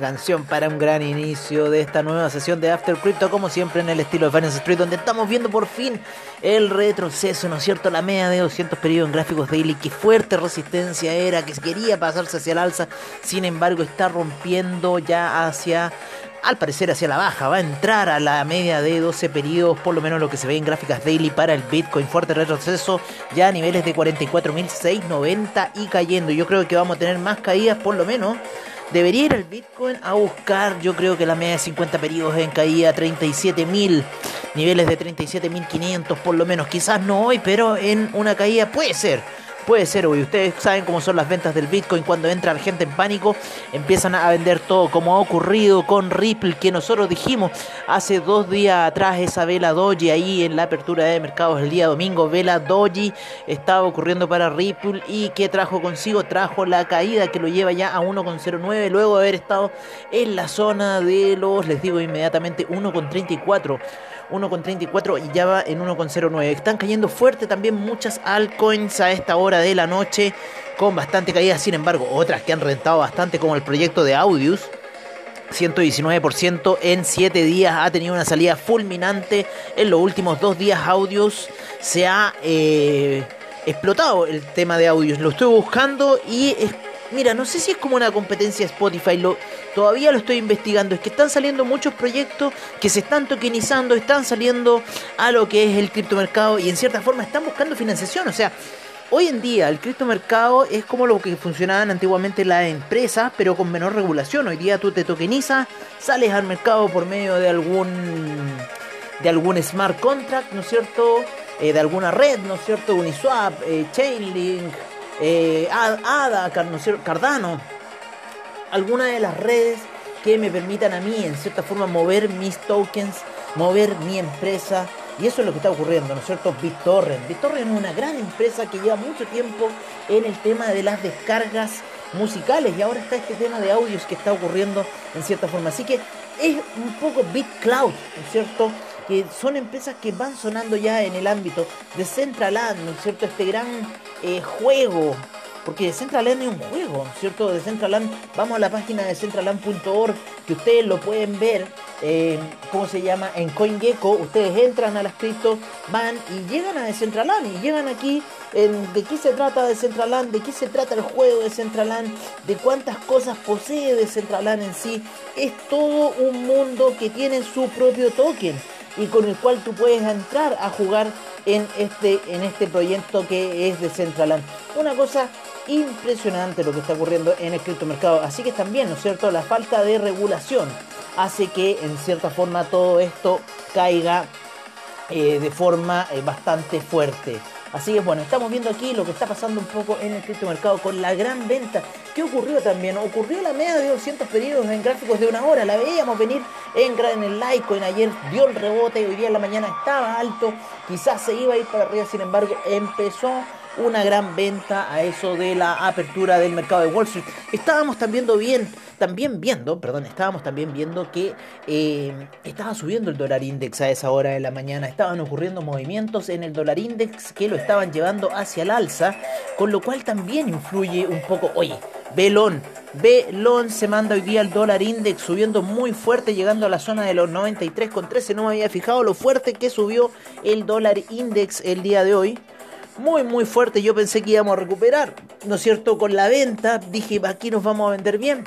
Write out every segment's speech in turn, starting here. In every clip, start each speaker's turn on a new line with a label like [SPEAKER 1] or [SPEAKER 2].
[SPEAKER 1] canción para un gran inicio de esta nueva sesión de After Crypto, como siempre en el estilo de Finance Street, donde estamos viendo por fin el retroceso, ¿no es cierto? La media de 200 periodos en gráficos daily, qué fuerte resistencia era, que quería pasarse hacia el alza, sin embargo está rompiendo ya hacia al parecer hacia la baja, va a entrar a la media de 12 periodos, por lo menos lo que se ve en gráficas daily para el Bitcoin, fuerte retroceso ya a niveles de 44.690 y cayendo. Yo creo que vamos a tener más caídas por lo menos Debería ir el Bitcoin a buscar, yo creo que la media de 50 periodos en caída 37.000, niveles de 37.500 por lo menos. Quizás no hoy, pero en una caída puede ser. Puede ser, hoy. Ustedes saben cómo son las ventas del Bitcoin. Cuando entra la gente en pánico, empiezan a vender todo. Como ha ocurrido con Ripple, que nosotros dijimos hace dos días atrás, esa vela Doji ahí en la apertura de mercados el día domingo. Vela Doji estaba ocurriendo para Ripple. ¿Y que trajo consigo? Trajo la caída que lo lleva ya a 1,09. Luego de haber estado en la zona de los, les digo inmediatamente, 1,34. 1,34 y ya va en 1,09. Están cayendo fuerte también muchas altcoins a esta hora de la noche con bastante caída. Sin embargo, otras que han rentado bastante como el proyecto de Audius. 119% en 7 días ha tenido una salida fulminante. En los últimos 2 días Audius se ha eh, explotado el tema de Audius. Lo estoy buscando y es Mira, no sé si es como una competencia Spotify, lo, todavía lo estoy investigando. Es que están saliendo muchos proyectos que se están tokenizando, están saliendo a lo que es el criptomercado y en cierta forma están buscando financiación. O sea, hoy en día el criptomercado es como lo que funcionaban antiguamente las empresas, pero con menor regulación. Hoy día tú te tokenizas, sales al mercado por medio de algún de algún smart contract, ¿no es cierto? Eh, de alguna red, ¿no es cierto? Uniswap, eh, Chainlink eh, ADA, Cardano, alguna de las redes que me permitan a mí, en cierta forma, mover mis tokens, mover mi empresa. Y eso es lo que está ocurriendo, ¿no es cierto? BitTorrent. BitTorrent es una gran empresa que lleva mucho tiempo en el tema de las descargas musicales y ahora está este tema de audios que está ocurriendo en cierta forma. Así que es un poco BitCloud, ¿no es cierto? Que son empresas que van sonando ya en el ámbito de Centraland, ¿no es cierto? Este gran eh, juego, porque Decentraland es un juego, ¿no es cierto? Decentraland, vamos a la página de centraland.org, que ustedes lo pueden ver, eh, ¿cómo se llama? En CoinGecko, ustedes entran a las cripto, van y llegan a Decentraland, y llegan aquí en de qué se trata Decentraland, de qué se trata el juego de Decentraland, de cuántas cosas posee Decentraland en sí, es todo un mundo que tiene su propio token y con el cual tú puedes entrar a jugar en este, en este proyecto que es de Centraland. Una cosa impresionante lo que está ocurriendo en el criptomercado. Así que también, ¿no es cierto?, la falta de regulación hace que en cierta forma todo esto caiga eh, de forma eh, bastante fuerte. Así que bueno, estamos viendo aquí lo que está pasando un poco en el criptomercado con la gran venta. ¿Qué ocurrió también? Ocurrió la media de 200 periodos en gráficos de una hora. La veíamos venir en, en el Litecoin. Ayer dio el rebote y hoy día en la mañana estaba alto. Quizás se iba a ir para arriba, sin embargo, empezó una gran venta a eso de la apertura del mercado de Wall Street. Estábamos también viendo bien, también viendo, perdón, estábamos también viendo que eh, estaba subiendo el dólar index a esa hora de la mañana. Estaban ocurriendo movimientos en el dólar index que lo estaban llevando hacia el alza, con lo cual también influye un poco. Oye, Belón, Belón se manda hoy día el dólar index subiendo muy fuerte, llegando a la zona de los 93,13. No me había fijado lo fuerte que subió el dólar index el día de hoy muy muy fuerte. Yo pensé que íbamos a recuperar, ¿no es cierto? Con la venta dije, aquí nos vamos a vender bien.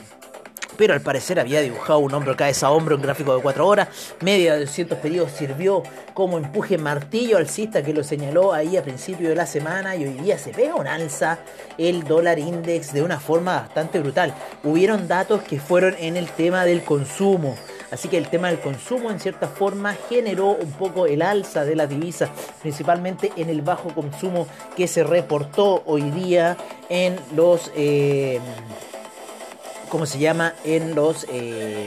[SPEAKER 1] Pero al parecer había dibujado un hombro cabeza a hombro en gráfico de 4 horas. Media de 200 periodos sirvió como empuje martillo alcista que lo señaló ahí a principio de la semana. Y hoy día se pega un alza el dólar index de una forma bastante brutal. Hubieron datos que fueron en el tema del consumo. Así que el tema del consumo en cierta forma generó un poco el alza de las divisas, principalmente en el bajo consumo que se reportó hoy día en los... Eh, ¿Cómo se llama? En los eh,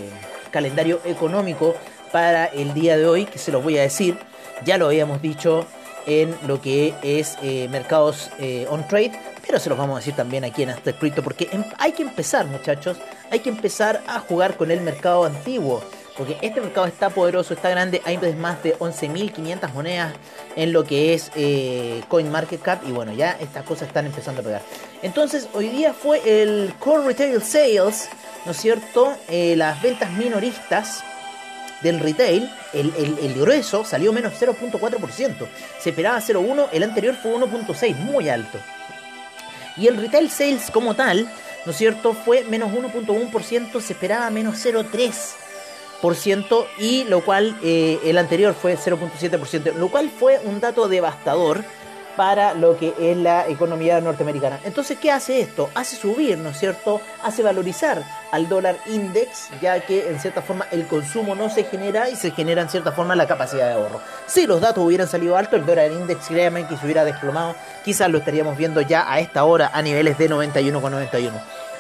[SPEAKER 1] calendarios económicos para el día de hoy, que se los voy a decir. Ya lo habíamos dicho en lo que es eh, mercados eh, on trade, pero se los vamos a decir también aquí en Hasta Crypto porque em, hay que empezar, muchachos, hay que empezar a jugar con el mercado antiguo. Porque este mercado está poderoso, está grande, hay más de 11.500 monedas en lo que es eh, CoinMarketCap y bueno, ya estas cosas están empezando a pegar. Entonces, hoy día fue el Core Retail Sales, ¿no es cierto? Eh, las ventas minoristas del retail, el, grueso salió menos 0.4%. Se esperaba 0.1, el anterior fue 1.6, muy alto. Y el retail sales como tal, ¿no es cierto? Fue menos 1.1%, se esperaba menos 0.3%, y lo cual eh, el anterior fue 0.7%, lo cual fue un dato devastador para lo que es la economía norteamericana. Entonces, ¿qué hace esto? Hace subir, ¿no es cierto? Hace valorizar al dólar index, ya que en cierta forma el consumo no se genera y se genera en cierta forma la capacidad de ahorro. Si los datos hubieran salido alto, el dólar index, créanme que se hubiera desplomado, quizás lo estaríamos viendo ya a esta hora a niveles de 91,91.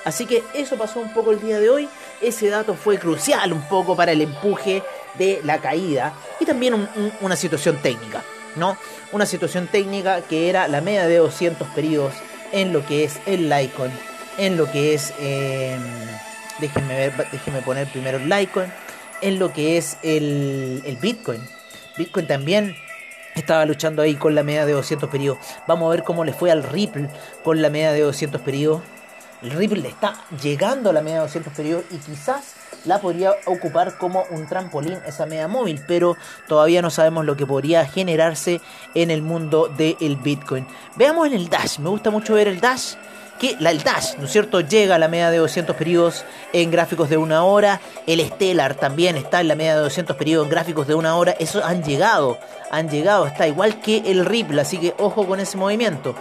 [SPEAKER 1] Así que eso pasó un poco el día de hoy. Ese dato fue crucial un poco para el empuje de la caída y también una situación técnica. ¿No? Una situación técnica que era la media de 200 periodos en lo que es el Litecoin, en lo que es, em, déjenme ver, déjenme poner primero el Litecoin, en lo que es el, el Bitcoin. Bitcoin también estaba luchando ahí con la media de 200 periodos. Vamos a ver cómo le fue al Ripple con la media de 200 periodos. El Ripple está llegando a la media de 200 periodos y quizás la podría ocupar como un trampolín esa media móvil, pero todavía no sabemos lo que podría generarse en el mundo del Bitcoin. Veamos en el Dash, me gusta mucho ver el Dash que la, el Dash, ¿no es cierto?, llega a la media de 200 periodos en gráficos de una hora. El Stellar también está en la media de 200 periodos en gráficos de una hora. Eso han llegado, han llegado, está igual que el Ripple, así que ojo con ese movimiento.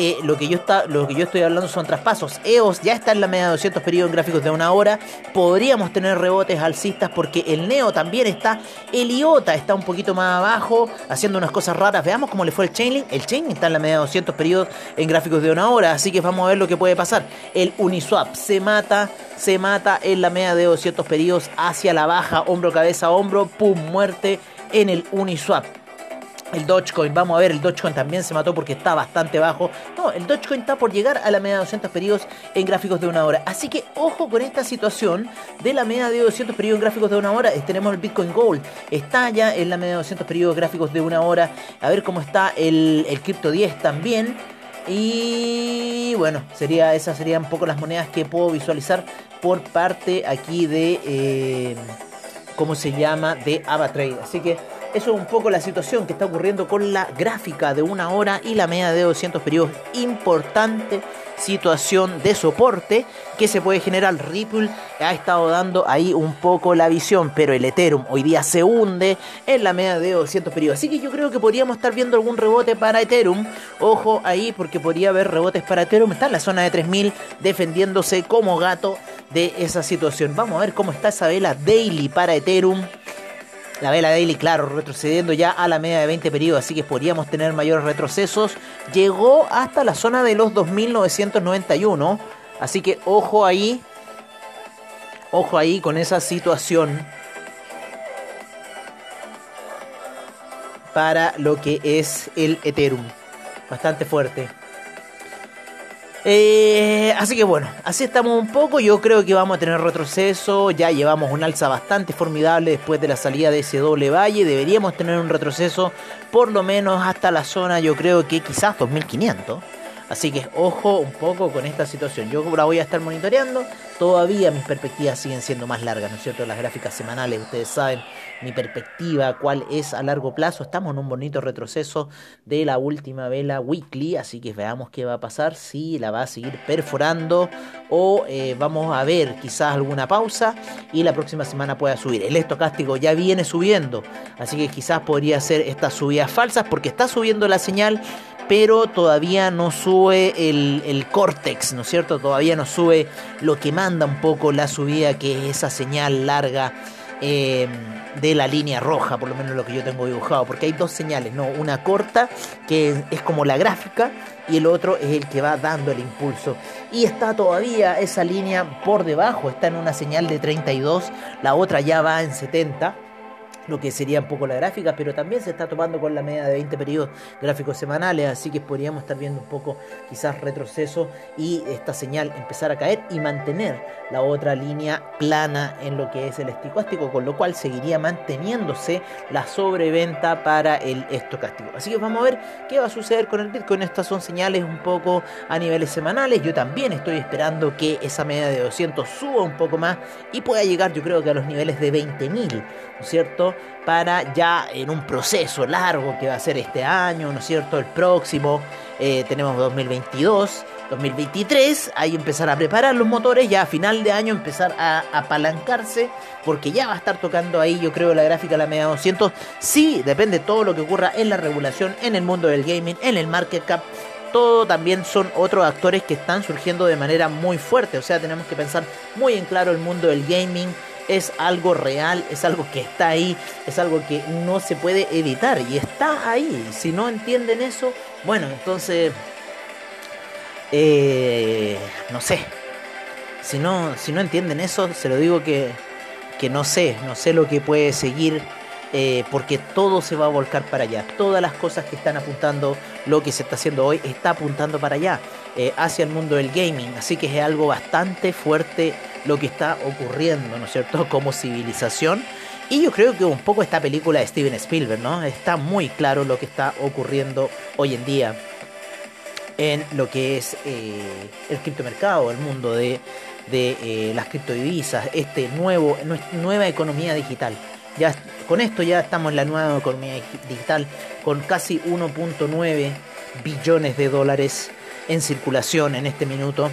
[SPEAKER 1] Eh, lo, que yo está, lo que yo estoy hablando son traspasos. EOS ya está en la media de 200 periodos en gráficos de una hora. Podríamos tener rebotes alcistas porque el Neo también está. El IOTA está un poquito más abajo, haciendo unas cosas raras. Veamos cómo le fue el Chainlink. El Chainlink está en la media de 200 periodos en gráficos de una hora, así que vamos a ver lo que puede pasar. El Uniswap se mata, se mata en la media de 200 periodos hacia la baja, hombro, cabeza, hombro, pum, muerte en el Uniswap. El Dogecoin, vamos a ver, el Dogecoin también se mató porque está bastante bajo. No, el Dogecoin está por llegar a la media de 200 periodos en gráficos de una hora. Así que ojo con esta situación de la media de 200 periodos en gráficos de una hora. Tenemos el Bitcoin Gold, está ya en la media de 200 periodos gráficos de una hora. A ver cómo está el, el Crypto 10 también. Y bueno, sería, esas serían un poco las monedas que puedo visualizar por parte aquí de, eh, ¿cómo se llama? De AvaTrade. Así que eso es un poco la situación que está ocurriendo con la gráfica de una hora y la media de 200 periodos. Importante situación de soporte que se puede generar. Ripple ha estado dando ahí un poco la visión, pero el Ethereum hoy día se hunde en la media de 200 periodos. Así que yo creo que podríamos estar viendo algún rebote para Ethereum. Ojo ahí porque podría haber rebotes para Ethereum. Está en la zona de 3000 defendiéndose como gato de esa situación. Vamos a ver cómo está esa vela daily para Ethereum. La vela daily, claro, retrocediendo ya a la media de 20 periodos, así que podríamos tener mayores retrocesos. Llegó hasta la zona de los 2991, así que ojo ahí, ojo ahí con esa situación para lo que es el Ethereum. Bastante fuerte. Eh, así que bueno, así estamos un poco. Yo creo que vamos a tener retroceso. Ya llevamos un alza bastante formidable después de la salida de ese doble valle. Deberíamos tener un retroceso por lo menos hasta la zona, yo creo que quizás 2500. Así que ojo un poco con esta situación. Yo la voy a estar monitoreando. Todavía mis perspectivas siguen siendo más largas, ¿no es cierto? Las gráficas semanales, ustedes saben mi perspectiva, cuál es a largo plazo. Estamos en un bonito retroceso de la última vela weekly, así que veamos qué va a pasar, si la va a seguir perforando o eh, vamos a ver quizás alguna pausa y la próxima semana pueda subir. El estocástico ya viene subiendo, así que quizás podría ser estas subidas falsas porque está subiendo la señal pero todavía no sube el, el córtex, ¿no es cierto? Todavía no sube lo que manda un poco la subida, que es esa señal larga eh, de la línea roja, por lo menos lo que yo tengo dibujado, porque hay dos señales, ¿no? Una corta, que es como la gráfica, y el otro es el que va dando el impulso. Y está todavía esa línea por debajo, está en una señal de 32, la otra ya va en 70 lo que sería un poco la gráfica, pero también se está tomando con la media de 20 periodos gráficos semanales, así que podríamos estar viendo un poco quizás retroceso y esta señal empezar a caer y mantener la otra línea plana en lo que es el estocástico, con lo cual seguiría manteniéndose la sobreventa para el estocástico. Así que vamos a ver qué va a suceder con el Bitcoin. Estas son señales un poco a niveles semanales. Yo también estoy esperando que esa media de 200 suba un poco más y pueda llegar yo creo que a los niveles de 20.000, ¿no es cierto? Para ya en un proceso largo que va a ser este año, ¿no es cierto? El próximo, eh, tenemos 2022. 2023, ahí empezar a preparar los motores, ya a final de año empezar a apalancarse, porque ya va a estar tocando ahí, yo creo, la gráfica de la media 200. Sí, depende todo lo que ocurra en la regulación, en el mundo del gaming, en el market cap. Todo también son otros actores que están surgiendo de manera muy fuerte. O sea, tenemos que pensar muy en claro el mundo del gaming, es algo real, es algo que está ahí, es algo que no se puede evitar y está ahí. Si no entienden eso, bueno, entonces eh, no sé. Si no, si no entienden eso, se lo digo que, que no sé, no sé lo que puede seguir, eh, porque todo se va a volcar para allá. Todas las cosas que están apuntando, lo que se está haciendo hoy, está apuntando para allá, eh, hacia el mundo del gaming. Así que es algo bastante fuerte lo que está ocurriendo, ¿no es cierto? Como civilización. Y yo creo que un poco esta película de Steven Spielberg, ¿no? Está muy claro lo que está ocurriendo hoy en día en lo que es eh, el criptomercado, el mundo de, eh, las criptodivisas, este nuevo, nueva economía digital. Ya con esto ya estamos en la nueva economía digital con casi 1.9 billones de dólares en circulación en este minuto,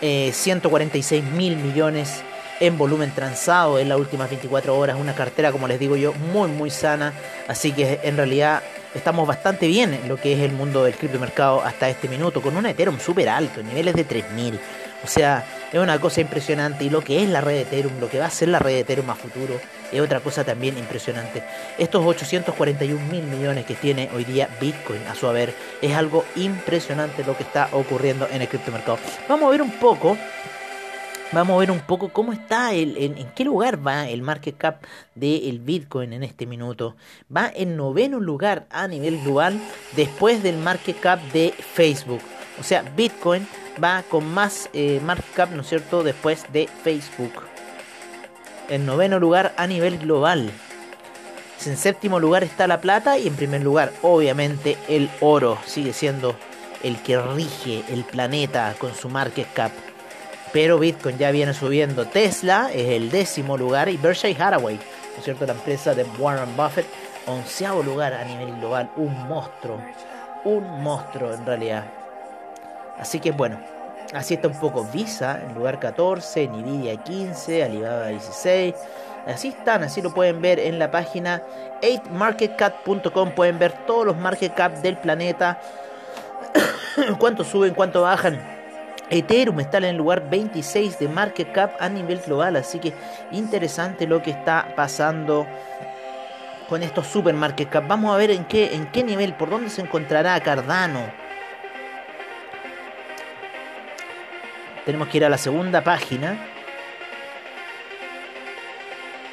[SPEAKER 1] 146 eh, mil millones en volumen transado en las últimas 24 horas, una cartera como les digo yo muy muy sana, así que en realidad estamos bastante bien en lo que es el mundo del criptomercado hasta este minuto, con un Ethereum súper alto, niveles de 3000. O sea, es una cosa impresionante. Y lo que es la red de Ethereum, lo que va a ser la red de Ethereum a futuro, es otra cosa también impresionante. Estos 841 mil millones que tiene hoy día Bitcoin a su haber, es algo impresionante lo que está ocurriendo en el criptomercado. Vamos a ver un poco Vamos a ver un poco cómo está, el, en, qué lugar va el market cap del Bitcoin en este minuto. Va en noveno lugar a nivel global después del market cap de Facebook. O sea, Bitcoin va con más eh, market cap, ¿no es cierto?, después de Facebook. En noveno lugar a nivel global. En séptimo lugar está la plata y en primer lugar, obviamente, el oro. Sigue siendo el que rige el planeta con su market cap pero Bitcoin ya viene subiendo. Tesla es el décimo lugar y Berkshire Hathaway, ¿no cierto? La empresa de Warren Buffett, onceavo lugar a nivel global. Un monstruo, un monstruo en realidad. Así que bueno, así está un poco Visa en lugar 14, Nvidia 15, Alibaba 16. Así están, así lo pueden ver en la página 8marketcap.com. Pueden ver todos los market cap del planeta. cuánto suben, cuánto bajan Ethereum está en el lugar 26 de market cap a nivel global, así que interesante lo que está pasando con estos super market cap. Vamos a ver en qué, en qué nivel, por dónde se encontrará Cardano. Tenemos que ir a la segunda página.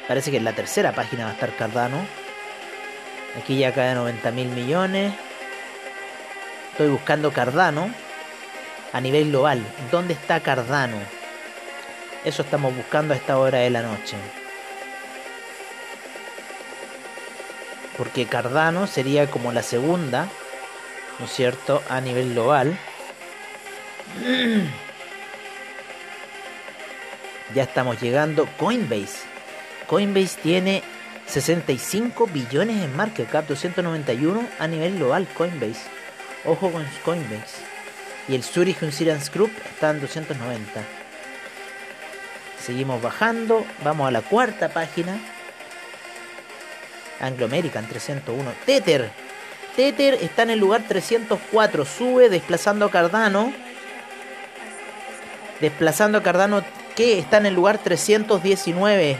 [SPEAKER 1] Parece que en la tercera página va a estar Cardano. Aquí ya cae 90 mil millones. Estoy buscando Cardano a nivel global. ¿Dónde está Cardano? Eso estamos buscando a esta hora de la noche. Porque Cardano sería como la segunda, ¿no es cierto?, a nivel global. Ya estamos llegando. Coinbase. Coinbase tiene 65 billones en market cap, 291 a nivel global. Coinbase. Ojo con Coinbase. Y el Zurich Insurance Group está en 290. Seguimos bajando. Vamos a la cuarta página. Anglo American 301. Tether. Tether está en el lugar 304. Sube desplazando a Cardano. Desplazando a Cardano que está en el lugar 319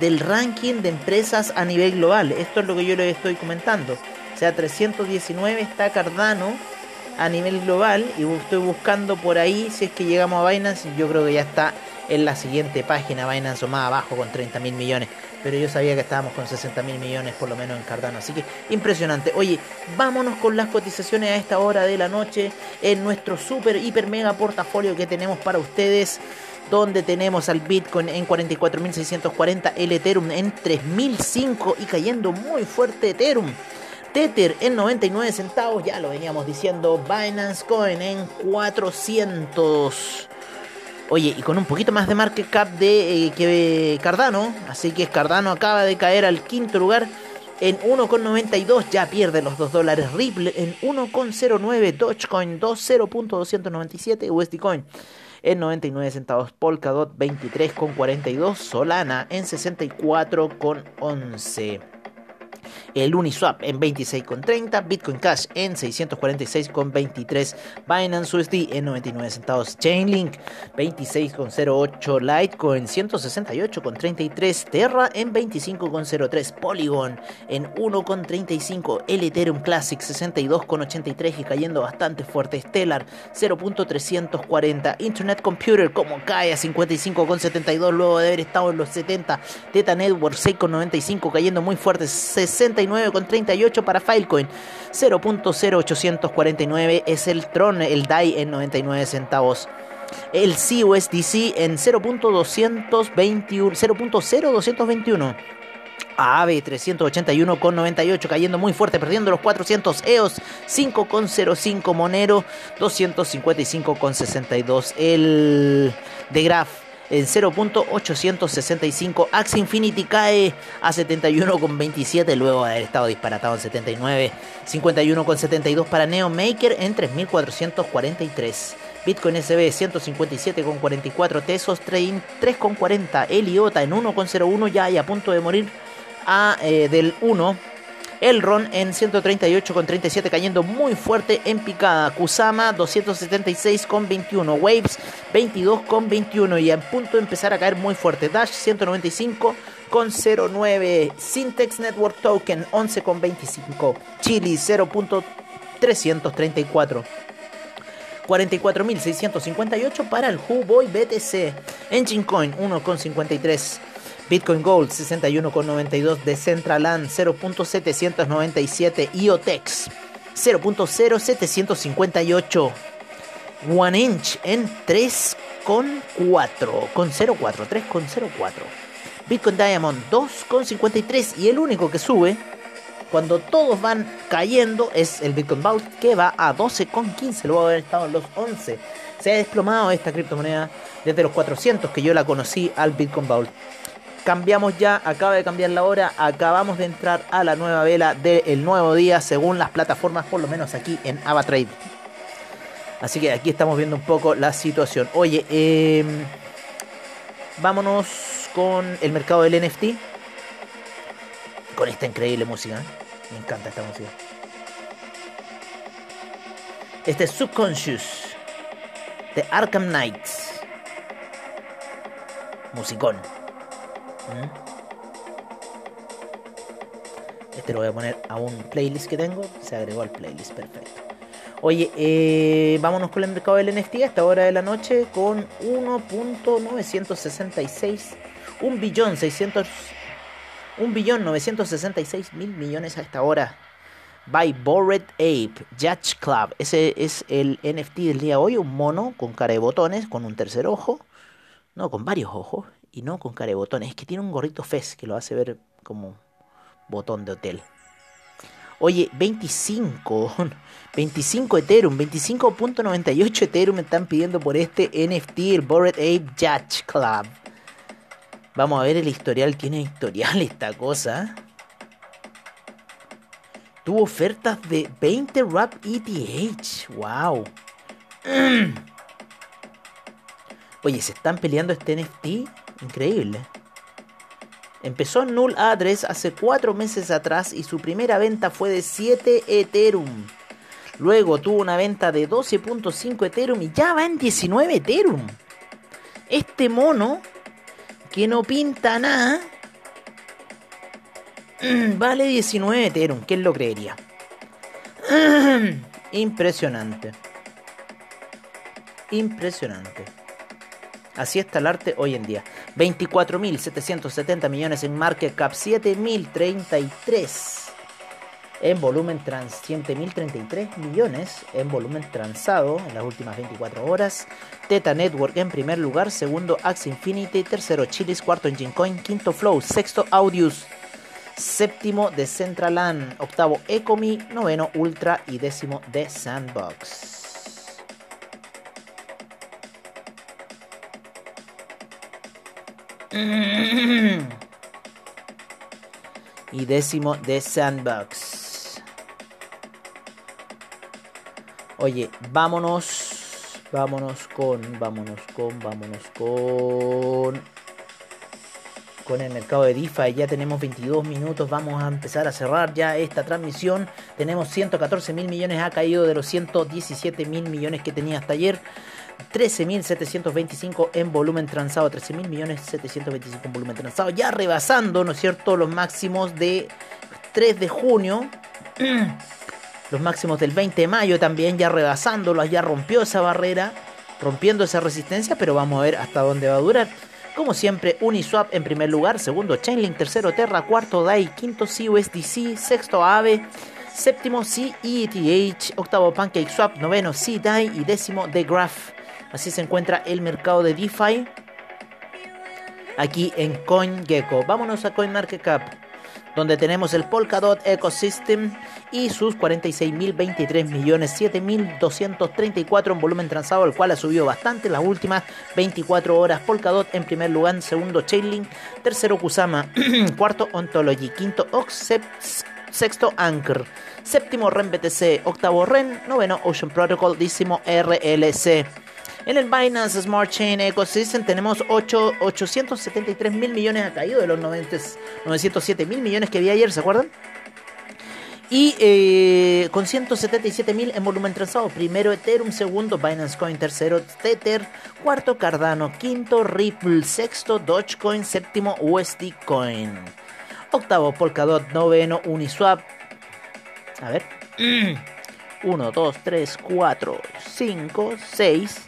[SPEAKER 1] del ranking de empresas a nivel global. Esto es lo que yo les estoy comentando. O sea, 319 está Cardano a nivel global y estoy buscando por ahí si es que llegamos a Binance yo creo que ya está en la siguiente página Binance o más abajo con 30 mil millones. Pero yo sabía que estábamos con 60 mil millones por lo menos en Cardano. Así que impresionante. Oye, vámonos con las cotizaciones a esta hora de la noche en nuestro super, hiper, mega portafolio que tenemos para ustedes donde tenemos al Bitcoin en 44.640, el Ethereum en 3.005 y cayendo muy fuerte Ethereum. Tether en 99 centavos, ya lo veníamos diciendo, Binance Coin en 400. Oye, y con un poquito más de market cap de eh, que Cardano, así que Cardano acaba de caer al quinto lugar en 1,92, ya pierde los 2 dólares Ripple en 1,09, Dogecoin 20.297, USD Coin en 99 centavos, Polkadot 23,42, Solana en 64,11 el Uniswap en 26,30, Bitcoin Cash en 646,23, Binance USD en 99 centavos, Chainlink 26,08, Litecoin 168,33, Terra en 25,03, Polygon en 1,35, el Ethereum Classic 62,83 y cayendo bastante fuerte, Stellar 0.340, Internet Computer como cae a 55,72 luego de haber estado en los 70, Teta Network 6,95 cayendo muy fuerte, 69,38 para Filecoin. 0.0849 es el Tron, el DAI en 99 centavos. El CUSDC en 0.221, 0.0221. AVE 381,98 cayendo muy fuerte, perdiendo los 400 EOS 5,05 Monero 255,62 el de Graph en 0.865. Axie Infinity cae a 71,27 luego de haber estado disparatado en 79. 51,72 para Neo Maker en 3443. Bitcoin SB 157,44 Tesos 3,40 Eliota en 1,01 ya y a punto de morir a, eh, del 1 Elron en 138,37 cayendo muy fuerte en picada. Kusama 276,21. Waves 22,21 y a punto de empezar a caer muy fuerte. Dash 195,09. Syntex Network Token 11,25. Chili 0.334. 44.658 para el Huboy BTC. Engine Coin 1,53. Bitcoin Gold 61,92, Decentraland 0.797, IOTEX 0.0758, One Inch en 3,4, con 0,4, 3,04. Bitcoin Diamond 2,53 y el único que sube cuando todos van cayendo es el Bitcoin Vault que va a 12,15 luego de haber estado en los 11. Se ha desplomado esta criptomoneda desde los 400 que yo la conocí al Bitcoin Vault cambiamos ya, acaba de cambiar la hora, acabamos de entrar a la nueva vela del nuevo día según las plataformas, por lo menos aquí en AvaTrade. Así que aquí estamos viendo un poco la situación. Oye, em, vámonos con el mercado del NFT. Con esta increíble música. ¿eh? Me encanta esta música. Este es Subconscious de Arkham Knights. Musicón. Este lo voy a poner a un playlist que tengo. Se agregó al playlist, perfecto. Oye, eh, vámonos con el mercado del NFT a esta hora de la noche con 1.966, 1 billón 600, 1 billón 966 mil millones a esta hora. By Bored Ape, Judge Club. Ese es el NFT del día de hoy, un mono con cara de botones, con un tercer ojo, no, con varios ojos y no con cara de botones. Es que tiene un gorrito fez que lo hace ver como botón de hotel. Oye, 25, 25 Ethereum, 25.98 Ethereum me están pidiendo por este NFT, el Bored Ape Judge Club. Vamos a ver el historial, tiene historial esta cosa. Tuvo ofertas de 20 RAP ETH, wow. Oye, ¿se están peleando este NFT? Increíble. Empezó Null Address hace 4 meses atrás y su primera venta fue de 7 Ethereum. Luego tuvo una venta de 12.5 Ethereum y ya va en 19 Ethereum. Este mono, que no pinta nada, vale 19 Ethereum. ¿Quién lo creería? Impresionante. Impresionante. Así está el arte hoy en día. 24.770 millones en market cap, 7.033 en volumen trans 100.033 millones en volumen transado en las últimas 24 horas. Teta Network en primer lugar, segundo Axe Infinity, tercero Chilis, cuarto Engine Coin, quinto Flow, sexto Audius, séptimo Decentraland, octavo Ecomi, noveno Ultra y décimo The Sandbox. Y décimo The Sandbox. Oye, vámonos, vámonos con, vámonos con, vámonos con, con el mercado de DeFi. Ya tenemos 22 minutos, vamos a empezar a cerrar ya esta transmisión. Tenemos 114 mil millones, ha caído de los 117 mil millones que tenía hasta ayer. 13.725 en volumen transado, 13.000 millones 725 en volumen transado, ya rebasando, ¿no es cierto?, los máximos de 3 de junio, los máximos del 20 de mayo también, ya rebasándolos, ya rompió esa barrera, rompiendo esa resistencia, pero vamos a ver hasta dónde va a durar. Como siempre, Uniswap en primer lugar, segundo Chainlink, tercero Terra, cuarto DAI, quinto CUSDC, sexto AVE, séptimo CETH, octavo PancakeSwap, noveno CDAI y décimo The Graph. Así se encuentra el mercado de DeFi aquí en CoinGecko. Vámonos a CoinMarketCap, donde tenemos el Polkadot Ecosystem y sus 46.023 millones, 7.234 en volumen transado, el cual ha subido bastante las últimas 24 horas. Polkadot en primer lugar, segundo Chainlink, tercero Kusama, cuarto Ontology, quinto Oxcept, sexto Anchor, séptimo REN BTC, octavo REN, noveno Ocean Protocol, décimo RLC. En el Binance Smart Chain Ecosystem tenemos 8, 873 mil millones, ha caído de los 90, 907 mil millones que había ayer, ¿se acuerdan? Y eh, con 177 mil en volumen transado. Primero Ethereum, segundo Binance Coin, tercero Tether, cuarto Cardano, quinto Ripple, sexto Dogecoin, séptimo USD Coin. Octavo Polkadot, noveno Uniswap. A ver. 1, 2, 3, 4, 5, 6,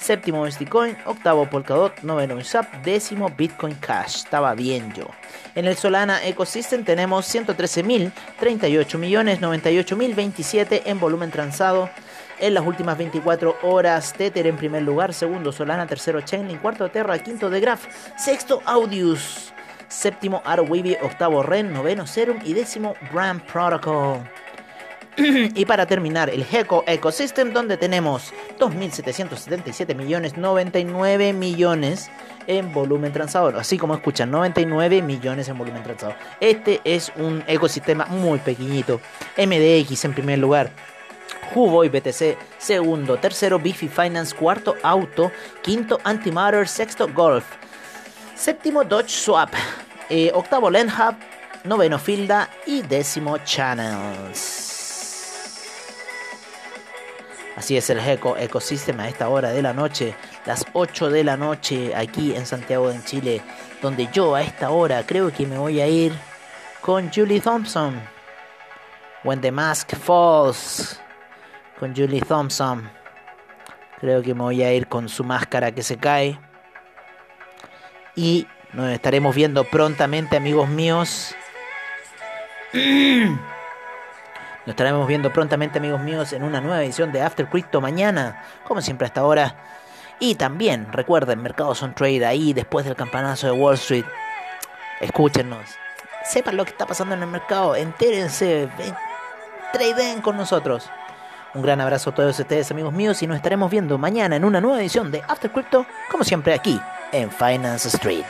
[SPEAKER 1] séptimo Bitcoin, octavo Polkadot, noveno Uniswap, décimo Bitcoin Cash. Estaba bien yo. En el Solana Ecosystem tenemos 113.000, 38 millones, 98.027 27 en volumen transado. En las últimas 24 horas, Tether en primer lugar, segundo Solana, tercero Chainlink, cuarto Terra, quinto The Graph, sexto Audius, séptimo Arweavy, octavo Ren, noveno Serum y décimo Brand Protocol. y para terminar, el Heco Ecosystem, donde tenemos 2.777 millones, 99 millones en volumen transado. Así como escuchan, 99 millones en volumen transado. Este es un ecosistema muy pequeñito. MDX en primer lugar. Huboy BTC, segundo, tercero Bifi Finance, cuarto Auto, quinto Antimatter, sexto Golf, séptimo Dodge Swap, eh, octavo Lenhub, noveno Filda y décimo Channels. Así es el Eco Ecosystem a esta hora de la noche, las 8 de la noche aquí en Santiago de Chile, donde yo a esta hora creo que me voy a ir con Julie Thompson. When the Mask Falls con Julie Thompson. Creo que me voy a ir con su máscara que se cae. Y nos estaremos viendo prontamente, amigos míos. Nos estaremos viendo prontamente, amigos míos, en una nueva edición de After Crypto mañana, como siempre hasta ahora. Y también, recuerden, Mercados on Trade ahí después del campanazo de Wall Street. Escúchenos. Sepan lo que está pasando en el mercado. Entérense. Tradeen con nosotros. Un gran abrazo a todos ustedes, amigos míos, y nos estaremos viendo mañana en una nueva edición de After Crypto, como siempre aquí en Finance Street.